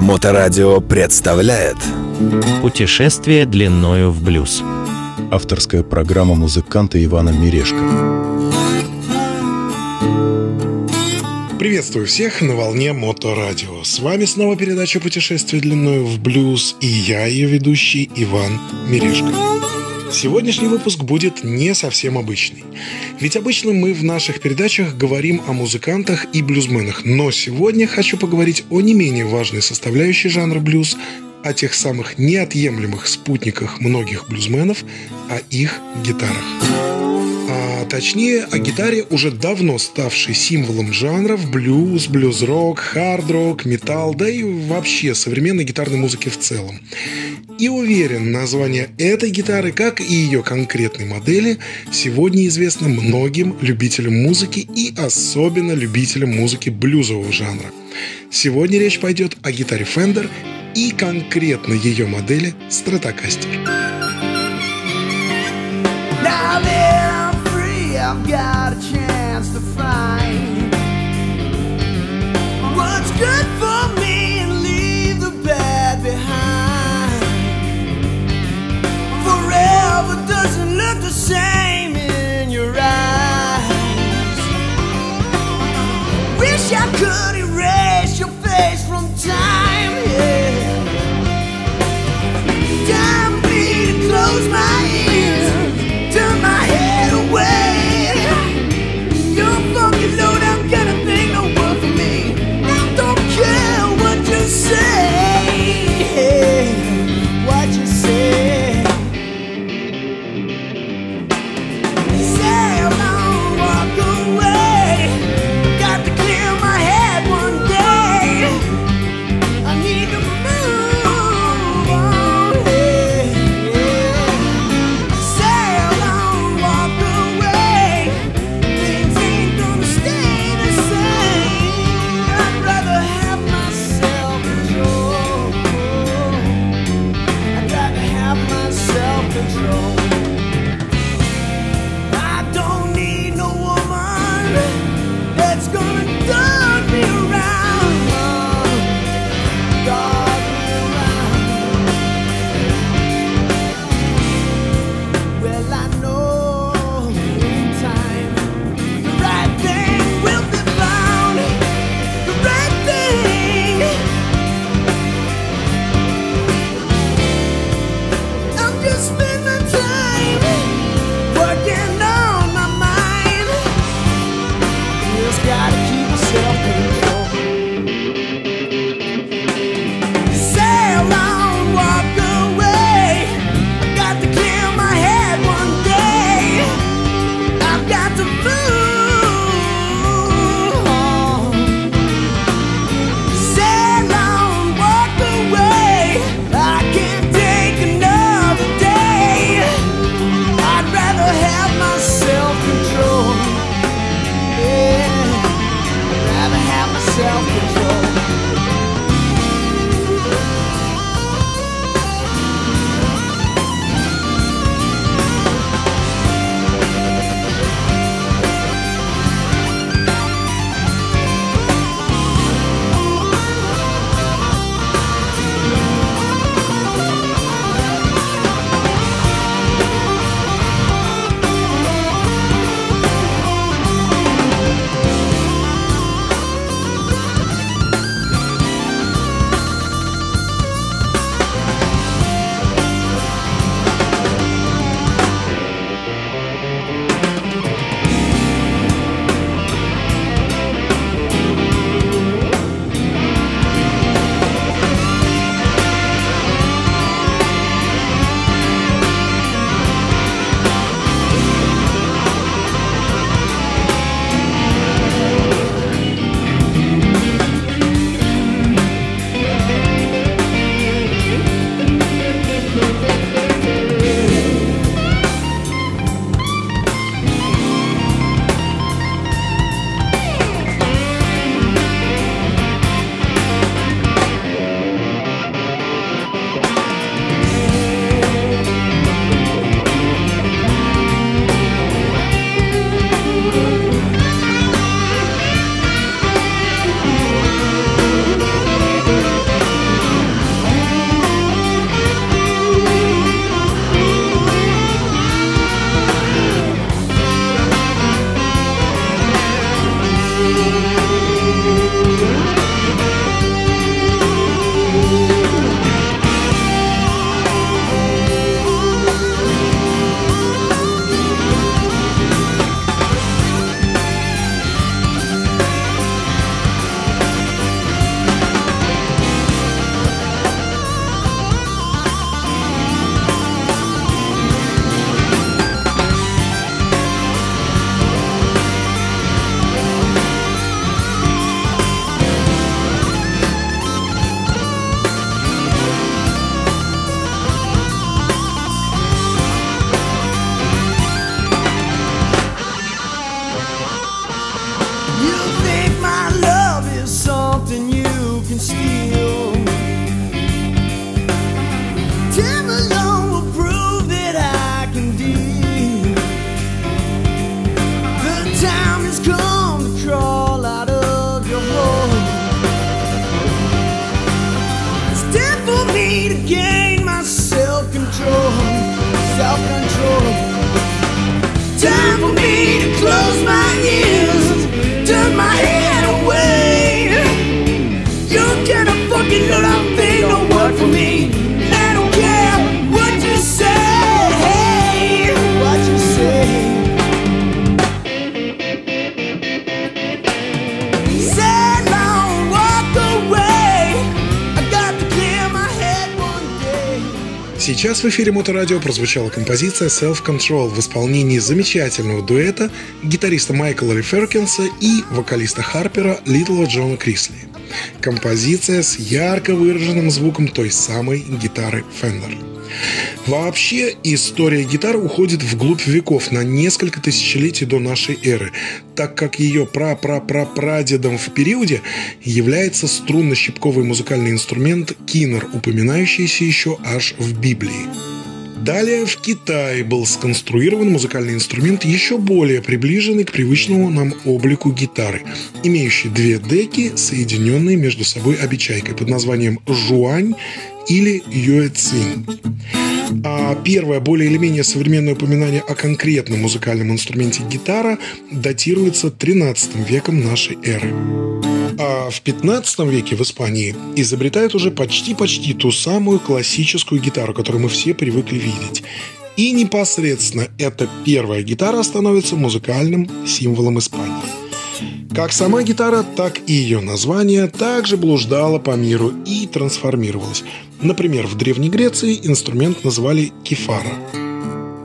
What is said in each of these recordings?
Моторадио представляет Путешествие длиною в блюз. Авторская программа музыканта Ивана Мирешко. Приветствую всех на волне Моторадио. С вами снова передача «Путешествие длиною в блюз» и я, ее ведущий Иван Мирешко. Сегодняшний выпуск будет не совсем обычный. Ведь обычно мы в наших передачах говорим о музыкантах и блюзменах, но сегодня хочу поговорить о не менее важной составляющей жанра блюз, о тех самых неотъемлемых спутниках многих блюзменов, о их гитарах точнее о гитаре, уже давно ставшей символом жанров блюз, блюз-рок, хард-рок, металл, да и вообще современной гитарной музыки в целом. И уверен, название этой гитары, как и ее конкретной модели, сегодня известно многим любителям музыки и особенно любителям музыки блюзового жанра. Сегодня речь пойдет о гитаре Fender и конкретно ее модели Stratocaster. I've got a chance to find what's good for something you can steal. Сейчас в эфире Моторадио прозвучала композиция Self Control в исполнении замечательного дуэта гитариста Майкла Реферкинса и вокалиста Харпера Литла Джона Крисли. Композиция с ярко выраженным звуком той самой гитары Fender. Вообще, история гитары уходит вглубь веков на несколько тысячелетий до нашей эры, так как ее пра-пра-пра-прадедом в периоде является струнно-щипковый музыкальный инструмент кинер, упоминающийся еще аж в Библии. Далее в Китае был сконструирован музыкальный инструмент еще более приближенный к привычному нам облику гитары, имеющий две деки, соединенные между собой обечайкой под названием жуань или юэцин. А первое, более или менее современное упоминание о конкретном музыкальном инструменте гитара датируется 13 веком нашей эры. А в 15 веке в Испании изобретают уже почти-почти ту самую классическую гитару, которую мы все привыкли видеть. И непосредственно эта первая гитара становится музыкальным символом Испании. Как сама гитара, так и ее название также блуждало по миру и трансформировалось. Например, в Древней Греции инструмент называли кефара.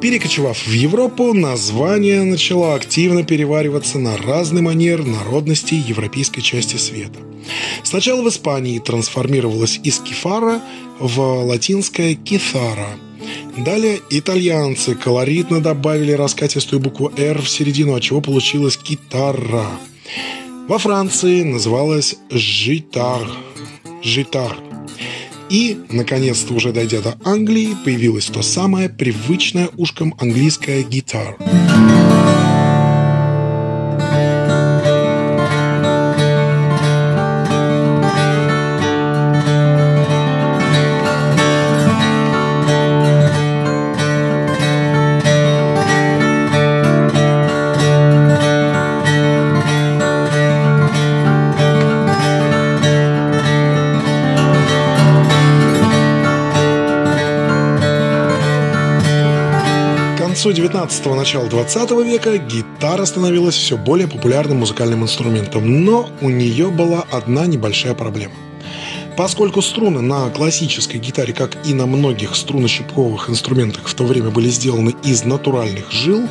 Перекочевав в Европу, название начало активно перевариваться на разный манер народностей европейской части света. Сначала в Испании трансформировалось из кефара в латинское кефара. Далее итальянцы колоритно добавили раскатистую букву «Р» в середину, от чего получилась китара. Во Франции называлась «житар», «житар». И, наконец-то, уже дойдя до Англии, появилось то самое привычное ушкам английское «гитар». К 19-го, начала 20 века гитара становилась все более популярным музыкальным инструментом, но у нее была одна небольшая проблема. Поскольку струны на классической гитаре, как и на многих струнно-щипковых инструментах в то время были сделаны из натуральных жил,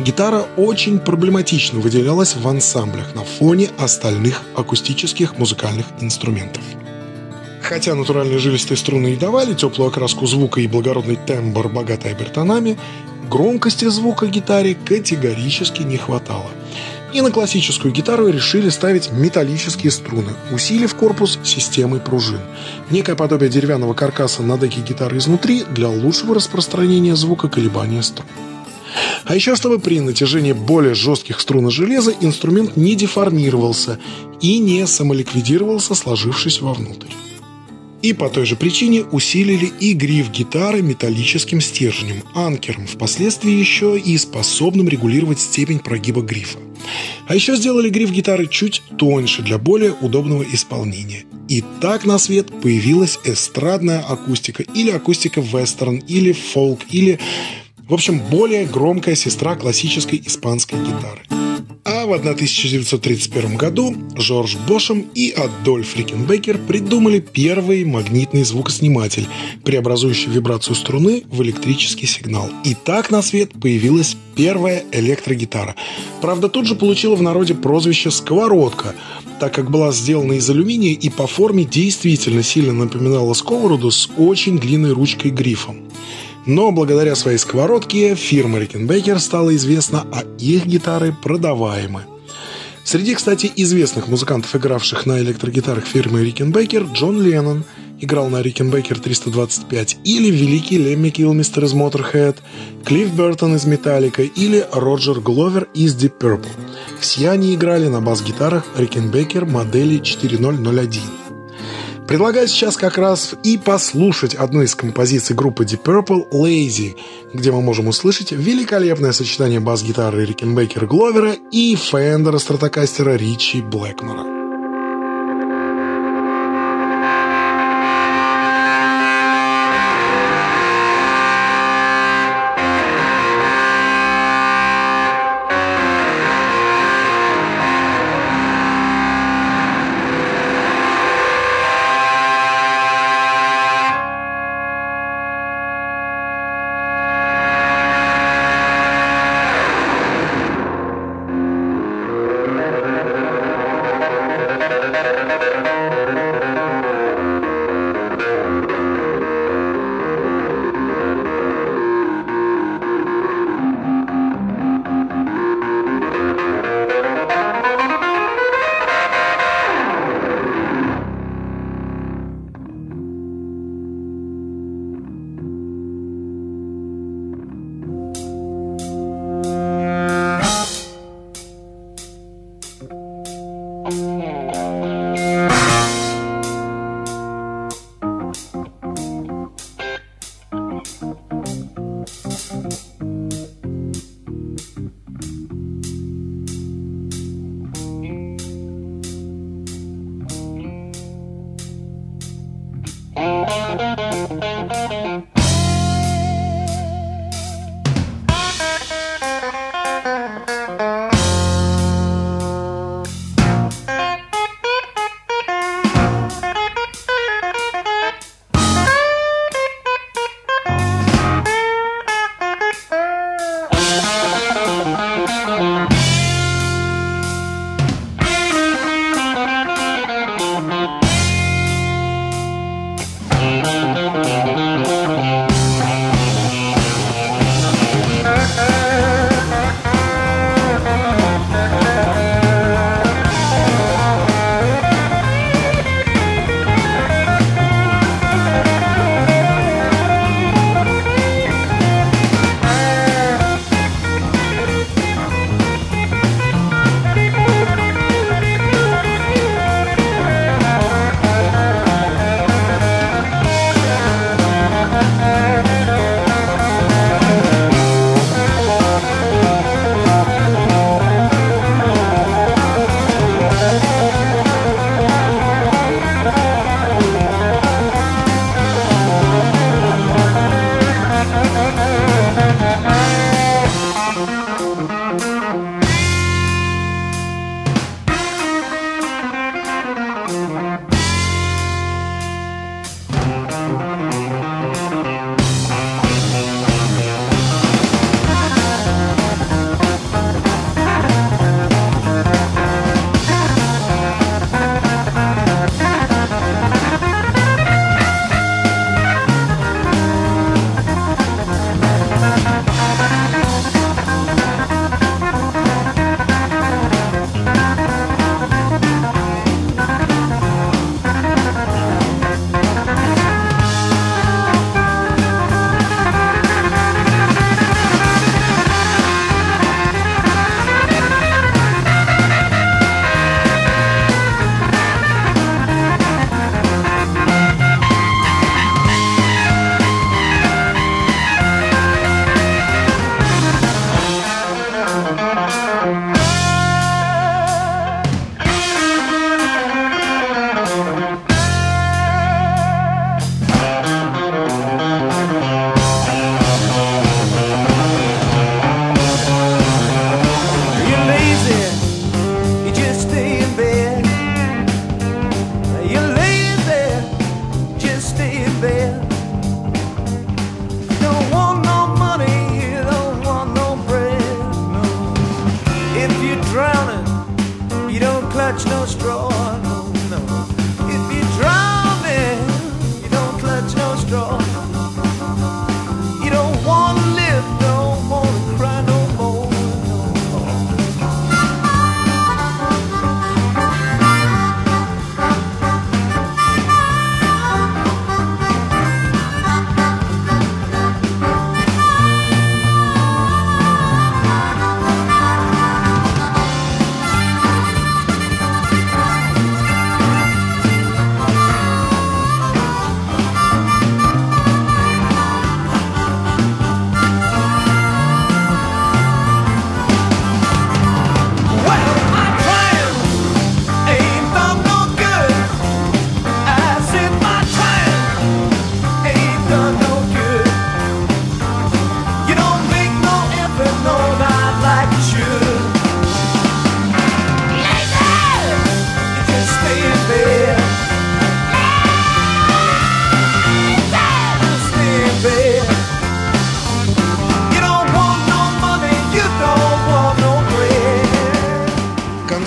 гитара очень проблематично выделялась в ансамблях на фоне остальных акустических музыкальных инструментов. Хотя натуральные жилистые струны и давали теплую окраску звука и благородный тембр, богатый обертонами, громкости звука гитаре категорически не хватало. И на классическую гитару решили ставить металлические струны, усилив корпус системой пружин. Некое подобие деревянного каркаса на деке гитары изнутри для лучшего распространения звука колебания струн. А еще, чтобы при натяжении более жестких струн и железа инструмент не деформировался и не самоликвидировался, сложившись вовнутрь. И по той же причине усилили и гриф гитары металлическим стержнем, анкером, впоследствии еще и способным регулировать степень прогиба грифа. А еще сделали гриф гитары чуть тоньше для более удобного исполнения. И так на свет появилась эстрадная акустика или акустика вестерн, или фолк, или, в общем, более громкая сестра классической испанской гитары. А в 1931 году Жорж Бошем и Адольф Рикенбекер придумали первый магнитный звукосниматель, преобразующий вибрацию струны в электрический сигнал. И так на свет появилась первая электрогитара. Правда, тут же получила в народе прозвище «сковородка», так как была сделана из алюминия и по форме действительно сильно напоминала сковороду с очень длинной ручкой-грифом. Но благодаря своей сковородке фирма Рикенбекер стала известна, а их гитары продаваемы. Среди, кстати, известных музыкантов, игравших на электрогитарах фирмы Рикенбекер, Джон Леннон играл на Рикенбекер 325, или великий Лемми Килмистер из Motorhead, Клифф Бертон из Металлика или Роджер Гловер из Deep Purple. Все они играли на бас-гитарах Рикенбекер модели 4001. Предлагаю сейчас как раз и послушать одну из композиций группы Deep Purple «Lazy», где мы можем услышать великолепное сочетание бас-гитары Рикенбекера Гловера и Фендера Стратокастера Ричи Блэкмора.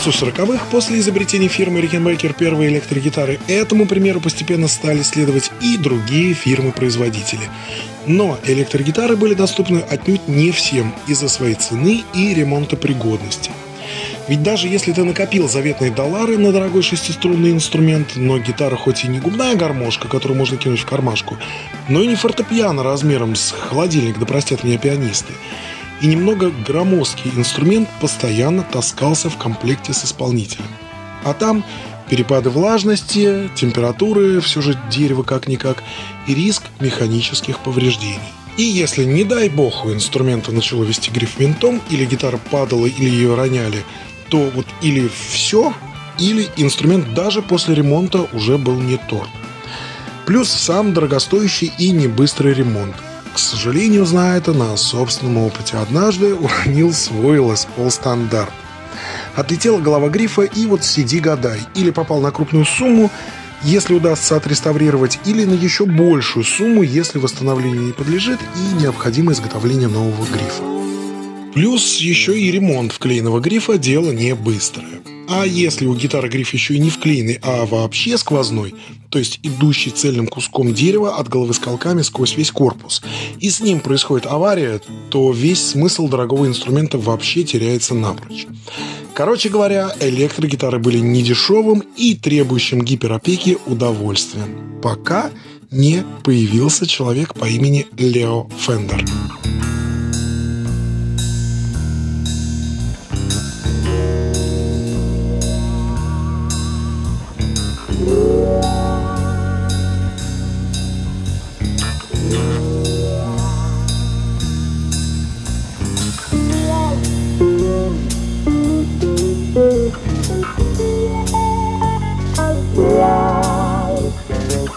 Концу 40-х, после изобретения фирмы Rickenbacker первой электрогитары, этому примеру постепенно стали следовать и другие фирмы-производители. Но электрогитары были доступны отнюдь не всем из-за своей цены и ремонтопригодности. Ведь даже если ты накопил заветные доллары на дорогой шестиструнный инструмент, но гитара хоть и не губная гармошка, которую можно кинуть в кармашку, но и не фортепиано размером с холодильник, да простят меня пианисты, и немного громоздкий инструмент постоянно таскался в комплекте с исполнителем. А там перепады влажности, температуры, все же дерево как-никак, и риск механических повреждений. И если, не дай бог, у инструмента начало вести гриф винтом, или гитара падала, или ее роняли, то вот или все, или инструмент даже после ремонта уже был не торт. Плюс сам дорогостоящий и небыстрый ремонт. К сожалению, знаю это на собственном опыте. Однажды уронил свой Paul стандарт. Отлетела голова грифа и вот сиди гадай. Или попал на крупную сумму, если удастся отреставрировать, или на еще большую сумму, если восстановлению не подлежит и необходимо изготовление нового грифа. Плюс еще и ремонт вклеенного грифа – дело не быстрое. А если у гитары гриф еще и не вклеенный, а вообще сквозной, то есть идущий цельным куском дерева от головы скалками сквозь весь корпус, и с ним происходит авария, то весь смысл дорогого инструмента вообще теряется напрочь. Короче говоря, электрогитары были недешевым и требующим гиперопеки удовольствием, пока не появился человек по имени Лео Фендер. С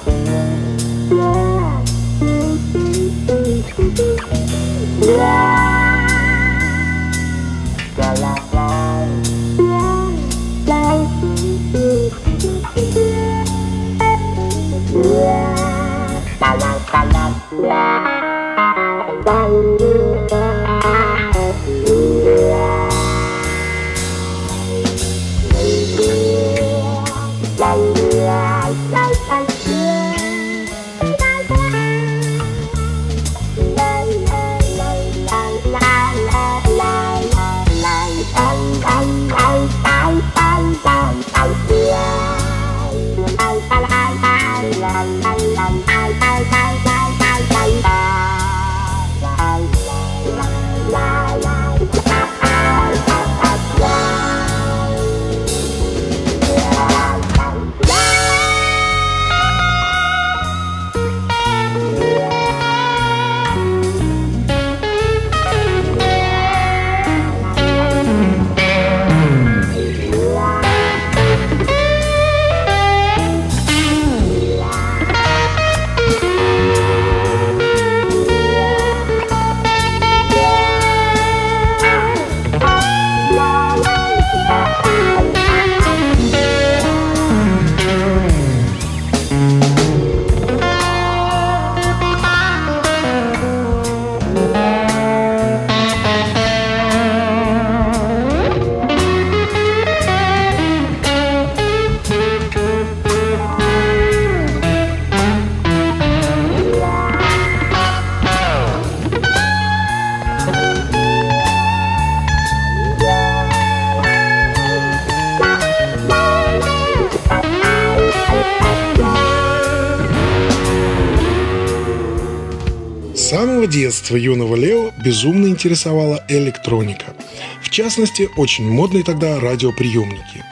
детства юного Лео безумно интересовала электроника. В частности, очень модные тогда радиоприемники.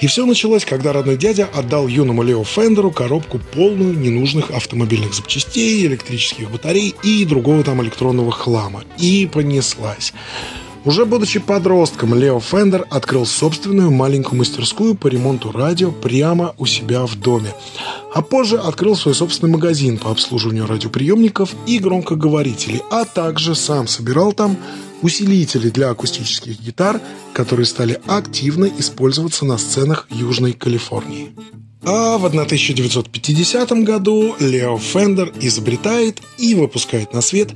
И все началось, когда родной дядя отдал юному Лео Фендеру коробку полную ненужных автомобильных запчастей, электрических батарей и другого там электронного хлама. И понеслась. Уже будучи подростком, Лео Фендер открыл собственную маленькую мастерскую по ремонту радио прямо у себя в доме. А позже открыл свой собственный магазин по обслуживанию радиоприемников и громкоговорителей, а также сам собирал там усилители для акустических гитар, которые стали активно использоваться на сценах Южной Калифорнии. А в 1950 году Лео Фендер изобретает и выпускает на свет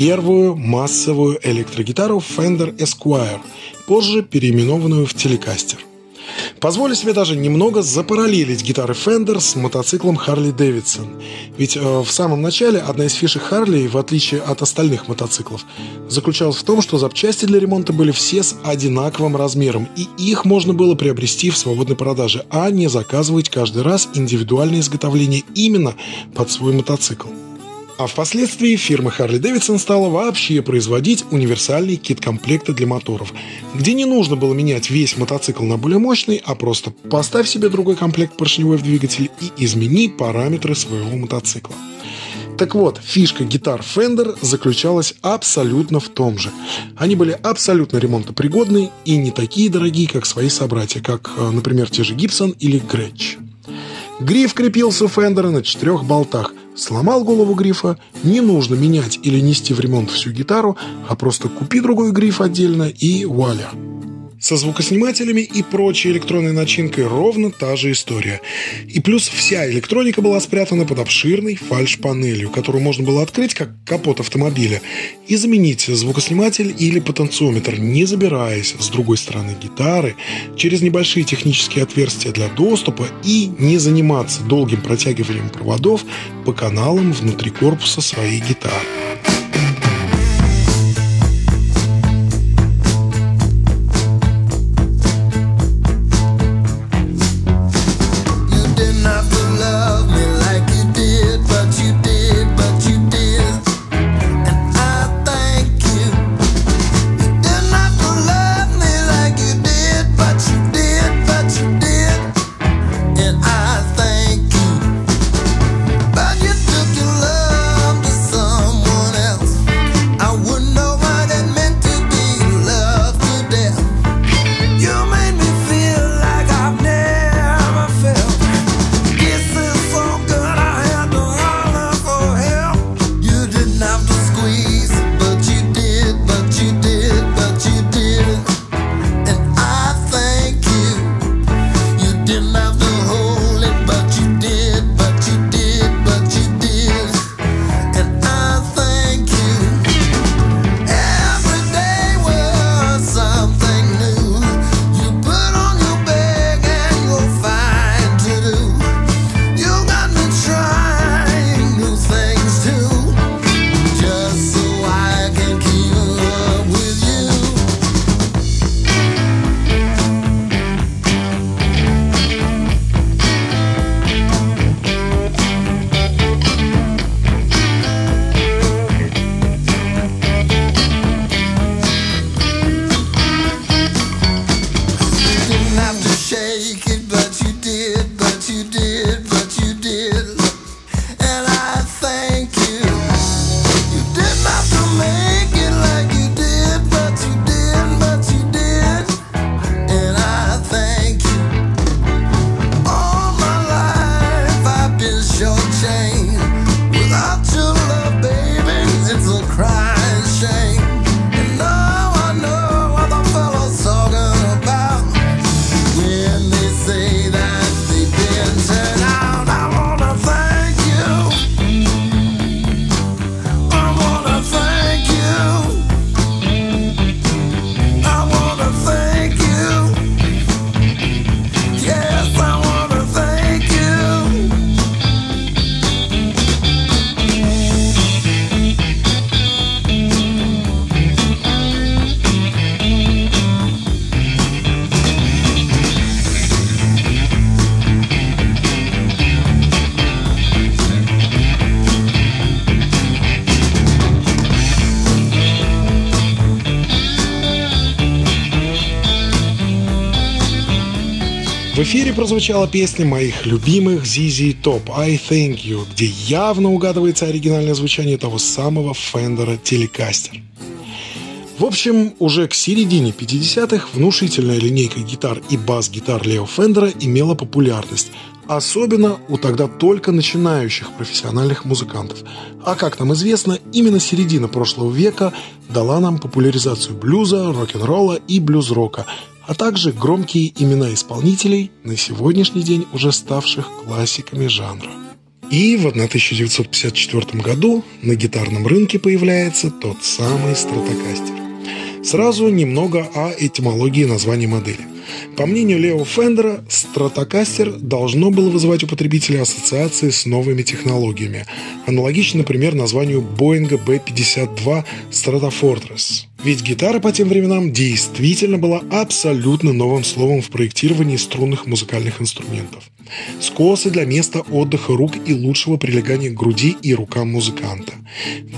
первую массовую электрогитару Fender Esquire, позже переименованную в Telecaster. Позволю себе даже немного запараллелить гитары Fender с мотоциклом Harley Davidson. Ведь э, в самом начале одна из фишек Harley, в отличие от остальных мотоциклов, заключалась в том, что запчасти для ремонта были все с одинаковым размером, и их можно было приобрести в свободной продаже, а не заказывать каждый раз индивидуальное изготовление именно под свой мотоцикл. А впоследствии фирма Harley Davidson стала вообще производить универсальные кит-комплекты для моторов, где не нужно было менять весь мотоцикл на более мощный, а просто поставь себе другой комплект поршневой в двигатель и измени параметры своего мотоцикла. Так вот, фишка гитар Fender заключалась абсолютно в том же. Они были абсолютно ремонтопригодные и не такие дорогие, как свои собратья, как, э, например, те же Gibson или Gretsch. Гриф крепился у Фендера на четырех болтах. Сломал голову грифа, не нужно менять или нести в ремонт всю гитару, а просто купи другой гриф отдельно и вуаля. Со звукоснимателями и прочей электронной начинкой ровно та же история. И плюс вся электроника была спрятана под обширной фальш-панелью, которую можно было открыть как капот автомобиля и заменить звукосниматель или потенциометр, не забираясь с другой стороны гитары через небольшие технические отверстия для доступа и не заниматься долгим протягиванием проводов по каналам внутри корпуса своей гитары. В эфире прозвучала песня моих любимых ZZ Top «I Thank You», где явно угадывается оригинальное звучание того самого Фендера Telecaster. В общем, уже к середине 50-х внушительная линейка гитар и бас-гитар Лео Фендера имела популярность, особенно у тогда только начинающих профессиональных музыкантов. А как нам известно, именно середина прошлого века дала нам популяризацию блюза, рок-н-ролла и блюз-рока, а также громкие имена исполнителей, на сегодняшний день уже ставших классиками жанра. И в 1954 году на гитарном рынке появляется тот самый стратокастер. Сразу немного о этимологии названия модели. По мнению Лео Фендера, Stratocaster должно было вызывать у потребителя ассоциации с новыми технологиями, аналогично, например, названию Boeing B-52 Stratofortress. Ведь гитара по тем временам действительно была абсолютно новым словом в проектировании струнных музыкальных инструментов. Скосы для места отдыха рук и лучшего прилегания к груди и рукам музыканта.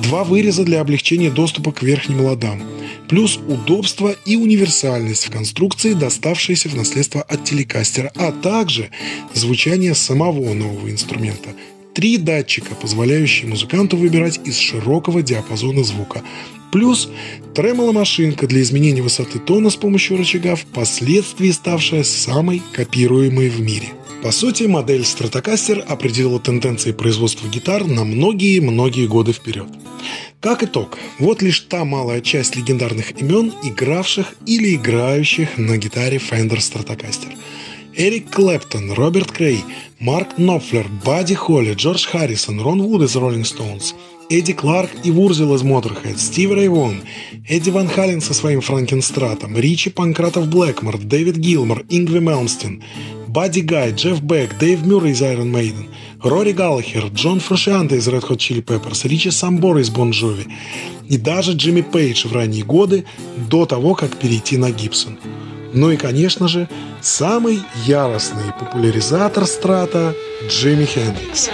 Два выреза для облегчения доступа к верхним ладам. Плюс удобство и универсальность в конструкции, доставшиеся в наследство от телекастера, а также звучание самого нового инструмента – Три датчика, позволяющие музыканту выбирать из широкого диапазона звука. Плюс тремоло-машинка для изменения высоты тона с помощью рычага, впоследствии ставшая самой копируемой в мире. По сути, модель Stratocaster определила тенденции производства гитар на многие-многие годы вперед. Как итог, вот лишь та малая часть легендарных имен, игравших или играющих на гитаре Fender Stratocaster – Эрик Клэптон, Роберт Крей, Марк Нопфлер, Бадди Холли, Джордж Харрисон, Рон Вуд из Rolling Stones, Эдди Кларк и Вюрзель из Motorhead, Стиви Рэй Вон, Эдди Ван Хален со своим Франкенстратом, Ричи Панкратов Блэкмор, Дэвид Гилмор, Ингви Мальмстин, Бадди Гай, Джефф Бек, Дэйв Мюррей из Iron Maiden, Рори Галлахер, Джон Фрушианте из Red Hot Chili Peppers, Ричи Самбор из Bon Jovi и даже Джимми Пейдж в ранние годы до того, как перейти на Гибсон. Ну и, конечно же, самый яростный популяризатор страта Джимми Хендрикс.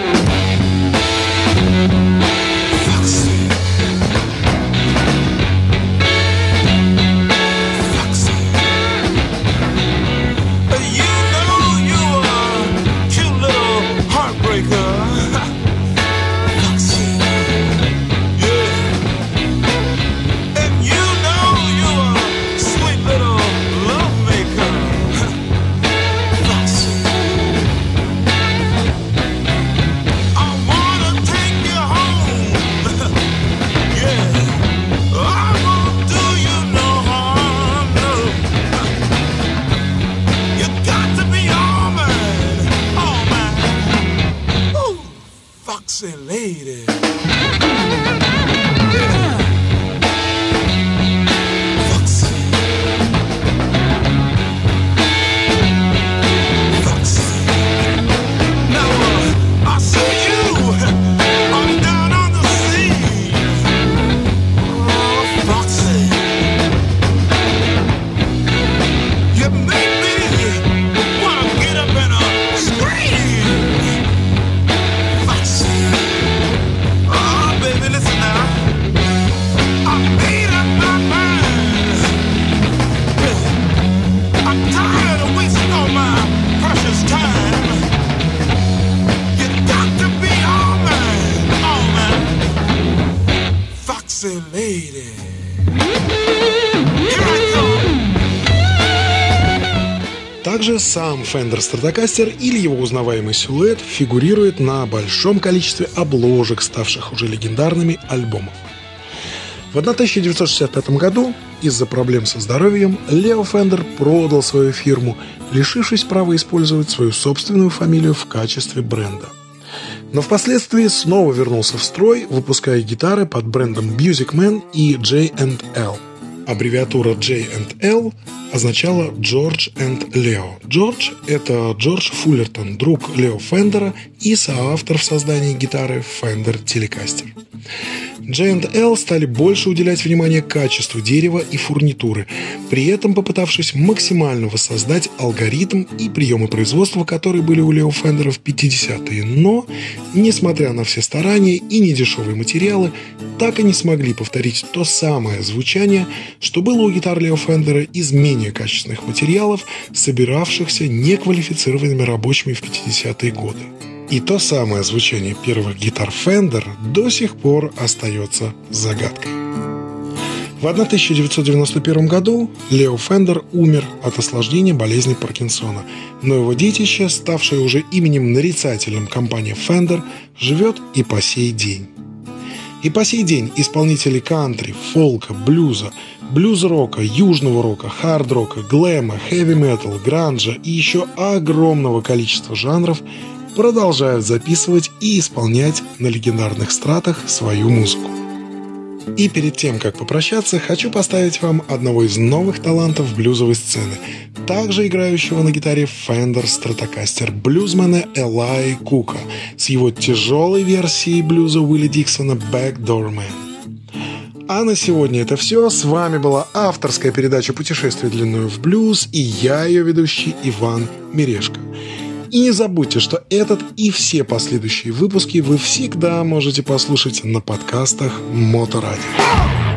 Сам Fender Stratocaster или его узнаваемый силуэт фигурирует на большом количестве обложек, ставших уже легендарными альбомов. В 1965 году из-за проблем со здоровьем Лео Фендер продал свою фирму, лишившись права использовать свою собственную фамилию в качестве бренда. Но впоследствии снова вернулся в строй, выпуская гитары под брендом Music Man и J&L. Аббревиатура J&L означала George and Leo. Джордж – это Джордж Фуллертон, друг Лео Фендера и соавтор в создании гитары Fender Telecaster. J&L стали больше уделять внимание качеству дерева и фурнитуры, при этом попытавшись максимально воссоздать алгоритм и приемы производства, которые были у Лео Фендера в 50-е. Но, несмотря на все старания и недешевые материалы, так и не смогли повторить то самое звучание, что было у гитар Лео Фендера из менее качественных материалов, собиравшихся неквалифицированными рабочими в 50-е годы. И то самое звучание первых гитар Fender до сих пор остается загадкой. В 1991 году Лео Фендер умер от осложнения болезни Паркинсона, но его детище, ставшее уже именем нарицательным компании Fender, живет и по сей день. И по сей день исполнители кантри, фолка, блюза, блюз-рока, южного рока, хард-рока, глэма, хэви-метал, гранжа и еще огромного количества жанров продолжают записывать и исполнять на легендарных стратах свою музыку. И перед тем, как попрощаться, хочу поставить вам одного из новых талантов блюзовой сцены, также играющего на гитаре Fender Stratocaster блюзмена Элай Кука с его тяжелой версией блюза Уилли Диксона «Backdoor Man». А на сегодня это все. С вами была авторская передача «Путешествие длиною в блюз» и я, ее ведущий Иван Мирешко. И не забудьте, что этот и все последующие выпуски вы всегда можете послушать на подкастах Моторадио.